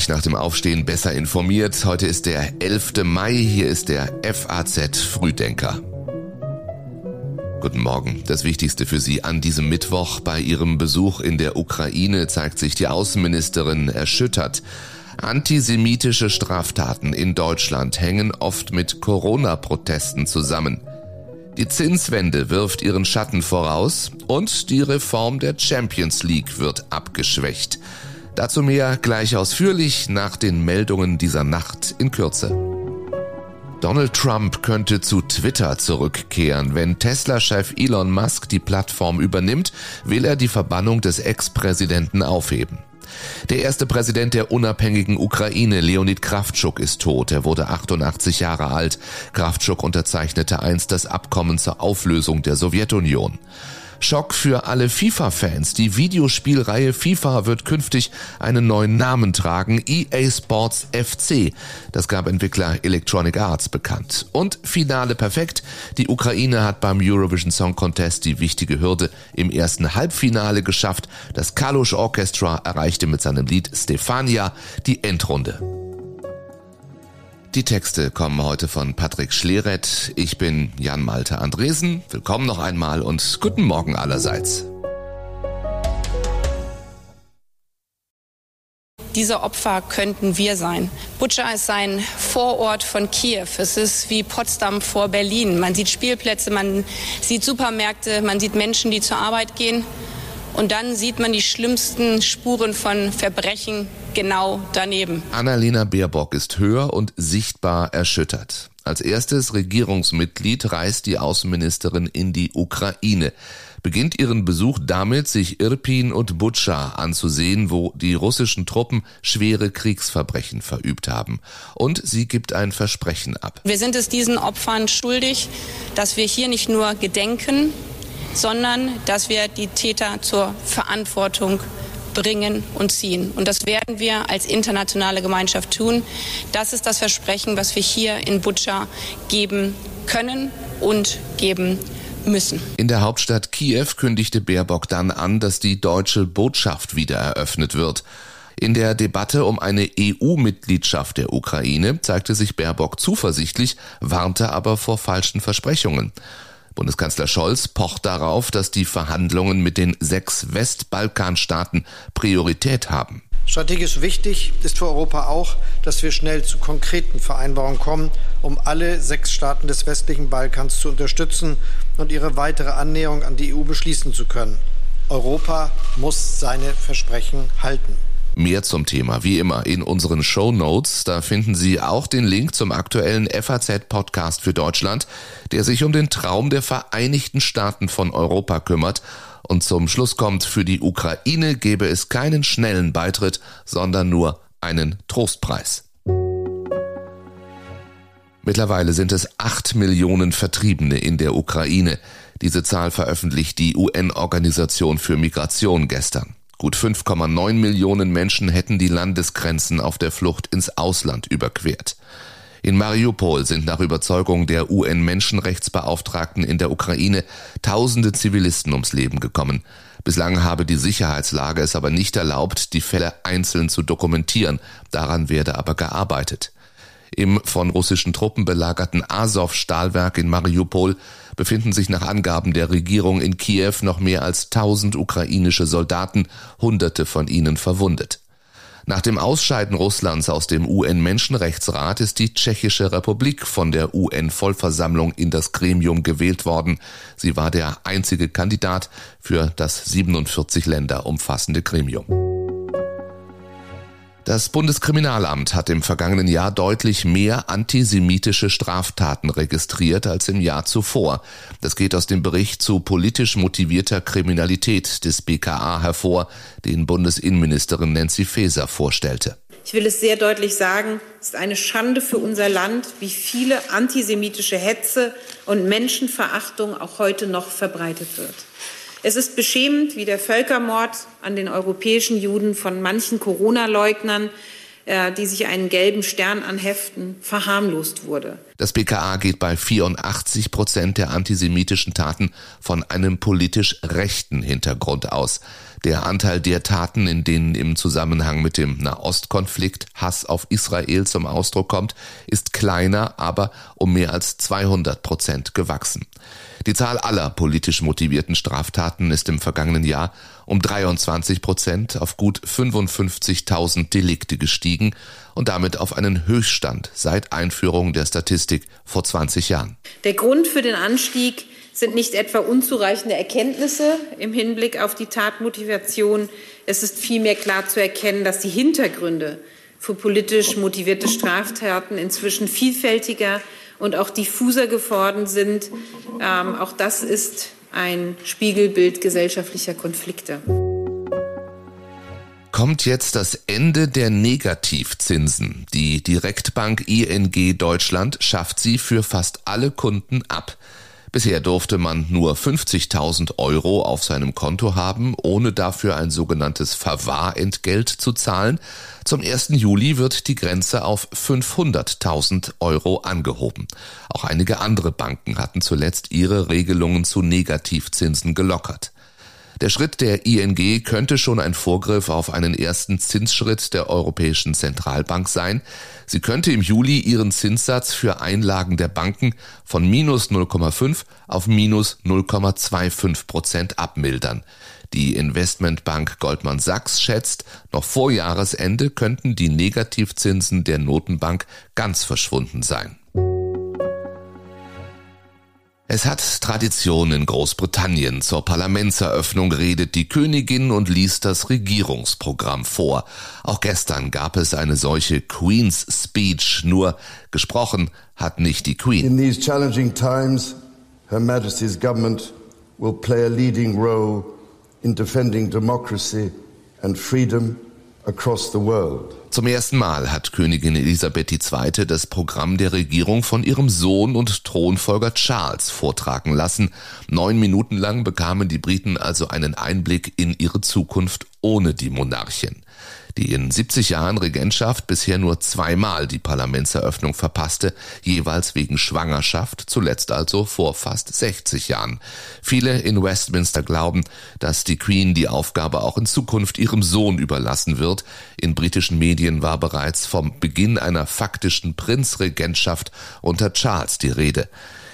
gleich nach dem Aufstehen besser informiert. Heute ist der 11. Mai, hier ist der FAZ Frühdenker. Guten Morgen. Das Wichtigste für Sie an diesem Mittwoch. Bei ihrem Besuch in der Ukraine zeigt sich die Außenministerin erschüttert. Antisemitische Straftaten in Deutschland hängen oft mit Corona-Protesten zusammen. Die Zinswende wirft ihren Schatten voraus und die Reform der Champions League wird abgeschwächt. Dazu mehr gleich ausführlich nach den Meldungen dieser Nacht in Kürze. Donald Trump könnte zu Twitter zurückkehren. Wenn Tesla-Chef Elon Musk die Plattform übernimmt, will er die Verbannung des Ex-Präsidenten aufheben. Der erste Präsident der unabhängigen Ukraine, Leonid Kravtschuk, ist tot. Er wurde 88 Jahre alt. Kravtschuk unterzeichnete einst das Abkommen zur Auflösung der Sowjetunion. Schock für alle FIFA-Fans. Die Videospielreihe FIFA wird künftig einen neuen Namen tragen, EA Sports FC. Das gab Entwickler Electronic Arts bekannt. Und Finale perfekt. Die Ukraine hat beim Eurovision Song Contest die wichtige Hürde im ersten Halbfinale geschafft. Das Kalush Orchestra erreichte mit seinem Lied Stefania die Endrunde. Die Texte kommen heute von Patrick Schleret. Ich bin Jan Malte Andresen. Willkommen noch einmal und guten Morgen allerseits. Diese Opfer könnten wir sein. Butscha ist ein Vorort von Kiew. Es ist wie Potsdam vor Berlin. Man sieht Spielplätze, man sieht Supermärkte, man sieht Menschen, die zur Arbeit gehen. Und dann sieht man die schlimmsten Spuren von Verbrechen genau daneben. Annalena Baerbock ist hör und sichtbar erschüttert. Als erstes Regierungsmitglied reist die Außenministerin in die Ukraine, beginnt ihren Besuch damit, sich Irpin und Butscha anzusehen, wo die russischen Truppen schwere Kriegsverbrechen verübt haben. Und sie gibt ein Versprechen ab. Wir sind es diesen Opfern schuldig, dass wir hier nicht nur gedenken, sondern dass wir die Täter zur Verantwortung bringen und ziehen. Und das werden wir als internationale Gemeinschaft tun. Das ist das Versprechen, was wir hier in Butscha geben können und geben müssen. In der Hauptstadt Kiew kündigte Baerbock dann an, dass die deutsche Botschaft wieder eröffnet wird. In der Debatte um eine EU-Mitgliedschaft der Ukraine zeigte sich Baerbock zuversichtlich, warnte aber vor falschen Versprechungen. Bundeskanzler Scholz pocht darauf, dass die Verhandlungen mit den sechs Westbalkanstaaten Priorität haben. Strategisch wichtig ist für Europa auch, dass wir schnell zu konkreten Vereinbarungen kommen, um alle sechs Staaten des westlichen Balkans zu unterstützen und ihre weitere Annäherung an die EU beschließen zu können. Europa muss seine Versprechen halten. Mehr zum Thema, wie immer, in unseren Show Notes. Da finden Sie auch den Link zum aktuellen FAZ-Podcast für Deutschland, der sich um den Traum der Vereinigten Staaten von Europa kümmert. Und zum Schluss kommt, für die Ukraine gebe es keinen schnellen Beitritt, sondern nur einen Trostpreis. Mittlerweile sind es acht Millionen Vertriebene in der Ukraine. Diese Zahl veröffentlicht die UN-Organisation für Migration gestern. Gut 5,9 Millionen Menschen hätten die Landesgrenzen auf der Flucht ins Ausland überquert. In Mariupol sind nach Überzeugung der UN-Menschenrechtsbeauftragten in der Ukraine tausende Zivilisten ums Leben gekommen. Bislang habe die Sicherheitslage es aber nicht erlaubt, die Fälle einzeln zu dokumentieren. Daran werde aber gearbeitet. Im von russischen Truppen belagerten Azov-Stahlwerk in Mariupol befinden sich nach Angaben der Regierung in Kiew noch mehr als 1000 ukrainische Soldaten, hunderte von ihnen verwundet. Nach dem Ausscheiden Russlands aus dem UN-Menschenrechtsrat ist die Tschechische Republik von der UN-Vollversammlung in das Gremium gewählt worden. Sie war der einzige Kandidat für das 47 Länder umfassende Gremium. Das Bundeskriminalamt hat im vergangenen Jahr deutlich mehr antisemitische Straftaten registriert als im Jahr zuvor. Das geht aus dem Bericht zu politisch motivierter Kriminalität des BKA hervor, den Bundesinnenministerin Nancy Faeser vorstellte. Ich will es sehr deutlich sagen, es ist eine Schande für unser Land, wie viele antisemitische Hetze und Menschenverachtung auch heute noch verbreitet wird. Es ist beschämend, wie der Völkermord an den europäischen Juden von manchen Corona-Leugnern äh, die sich einen gelben Stern anheften, verharmlost wurde. Das BKA geht bei 84 Prozent der antisemitischen Taten von einem politisch rechten Hintergrund aus. Der Anteil der Taten, in denen im Zusammenhang mit dem Nahostkonflikt Hass auf Israel zum Ausdruck kommt, ist kleiner, aber um mehr als 200 Prozent gewachsen. Die Zahl aller politisch motivierten Straftaten ist im vergangenen Jahr um 23 Prozent auf gut 55.000 Delikte gestiegen und damit auf einen Höchststand seit Einführung der Statistik vor 20 Jahren. Der Grund für den Anstieg sind nicht etwa unzureichende Erkenntnisse im Hinblick auf die Tatmotivation. Es ist vielmehr klar zu erkennen, dass die Hintergründe für politisch motivierte Straftaten inzwischen vielfältiger und auch diffuser geworden sind. Ähm, auch das ist ein Spiegelbild gesellschaftlicher Konflikte. Kommt jetzt das Ende der Negativzinsen. Die Direktbank ING Deutschland schafft sie für fast alle Kunden ab. Bisher durfte man nur 50.000 Euro auf seinem Konto haben, ohne dafür ein sogenanntes Verwahrentgelt zu zahlen. Zum 1. Juli wird die Grenze auf 500.000 Euro angehoben. Auch einige andere Banken hatten zuletzt ihre Regelungen zu Negativzinsen gelockert. Der Schritt der ING könnte schon ein Vorgriff auf einen ersten Zinsschritt der Europäischen Zentralbank sein. Sie könnte im Juli ihren Zinssatz für Einlagen der Banken von minus 0,5 auf minus 0,25 Prozent abmildern. Die Investmentbank Goldman Sachs schätzt, noch vor Jahresende könnten die Negativzinsen der Notenbank ganz verschwunden sein. Es hat Tradition in Großbritannien. Zur Parlamentseröffnung redet die Königin und liest das Regierungsprogramm vor. Auch gestern gab es eine solche Queen's Speech, nur gesprochen hat nicht die Queen. In these challenging times, Her Majesty's government will play a leading role in defending democracy and freedom across the world. Zum ersten Mal hat Königin Elisabeth II. das Programm der Regierung von ihrem Sohn und Thronfolger Charles vortragen lassen. Neun Minuten lang bekamen die Briten also einen Einblick in ihre Zukunft ohne die Monarchin die in 70 Jahren Regentschaft bisher nur zweimal die Parlamentseröffnung verpasste, jeweils wegen Schwangerschaft, zuletzt also vor fast 60 Jahren. Viele in Westminster glauben, dass die Queen die Aufgabe auch in Zukunft ihrem Sohn überlassen wird. In britischen Medien war bereits vom Beginn einer faktischen Prinzregentschaft unter Charles die Rede.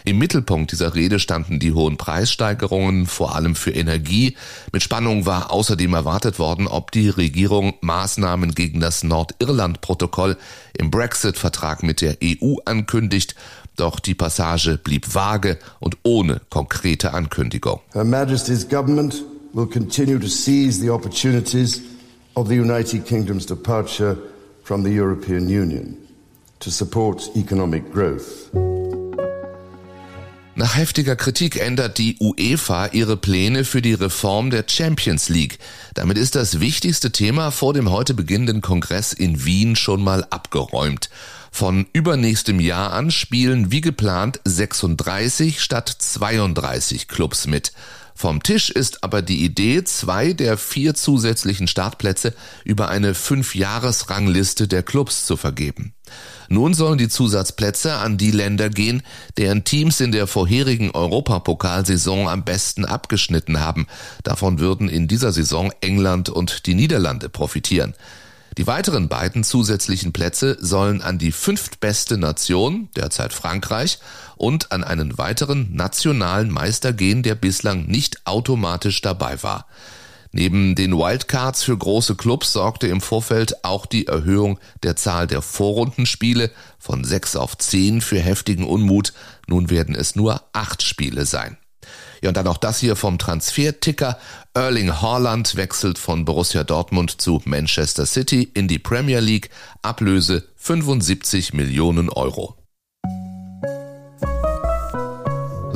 Im Mittelpunkt dieser Rede standen die hohen Preissteigerungen, vor allem für Energie. Mit Spannung war außerdem erwartet worden, ob die Regierung Maßnahmen gegen das Nordirland-Protokoll im Brexit-Vertrag mit der EU ankündigt. Doch die Passage blieb vage und ohne konkrete Ankündigung. Her Majesty's government will continue to seize the opportunities of the United Kingdom's departure from the European Union to support economic growth. Nach heftiger Kritik ändert die UEFA ihre Pläne für die Reform der Champions League. Damit ist das wichtigste Thema vor dem heute beginnenden Kongress in Wien schon mal abgeräumt. Von übernächstem Jahr an spielen wie geplant 36 statt 32 Clubs mit. Vom Tisch ist aber die Idee, zwei der vier zusätzlichen Startplätze über eine Fünf-Jahres-Rangliste der Clubs zu vergeben. Nun sollen die Zusatzplätze an die Länder gehen, deren Teams in der vorherigen Europapokalsaison am besten abgeschnitten haben. Davon würden in dieser Saison England und die Niederlande profitieren. Die weiteren beiden zusätzlichen Plätze sollen an die fünftbeste Nation, derzeit Frankreich, und an einen weiteren nationalen Meister gehen, der bislang nicht automatisch dabei war. Neben den Wildcards für große Clubs sorgte im Vorfeld auch die Erhöhung der Zahl der Vorrundenspiele von sechs auf zehn für heftigen Unmut. Nun werden es nur acht Spiele sein. Ja, und dann auch das hier vom Transferticker. Erling Haaland wechselt von Borussia Dortmund zu Manchester City in die Premier League. Ablöse 75 Millionen Euro.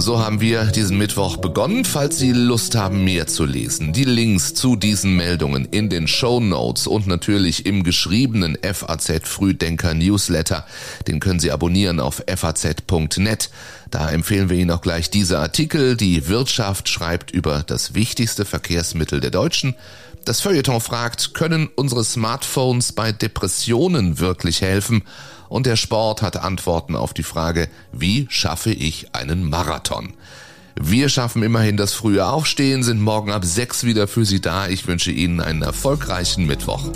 So haben wir diesen Mittwoch begonnen. Falls Sie Lust haben, mehr zu lesen, die Links zu diesen Meldungen in den Show Notes und natürlich im geschriebenen FAZ Frühdenker Newsletter, den können Sie abonnieren auf faz.net. Da empfehlen wir Ihnen auch gleich diese Artikel. Die Wirtschaft schreibt über das wichtigste Verkehrsmittel der Deutschen Das Feuilleton fragt, können unsere Smartphones bei Depressionen wirklich helfen? Und der Sport hat Antworten auf die Frage, wie schaffe ich einen Marathon? Wir schaffen immerhin das frühe Aufstehen, sind morgen ab sechs wieder für Sie da. Ich wünsche Ihnen einen erfolgreichen Mittwoch.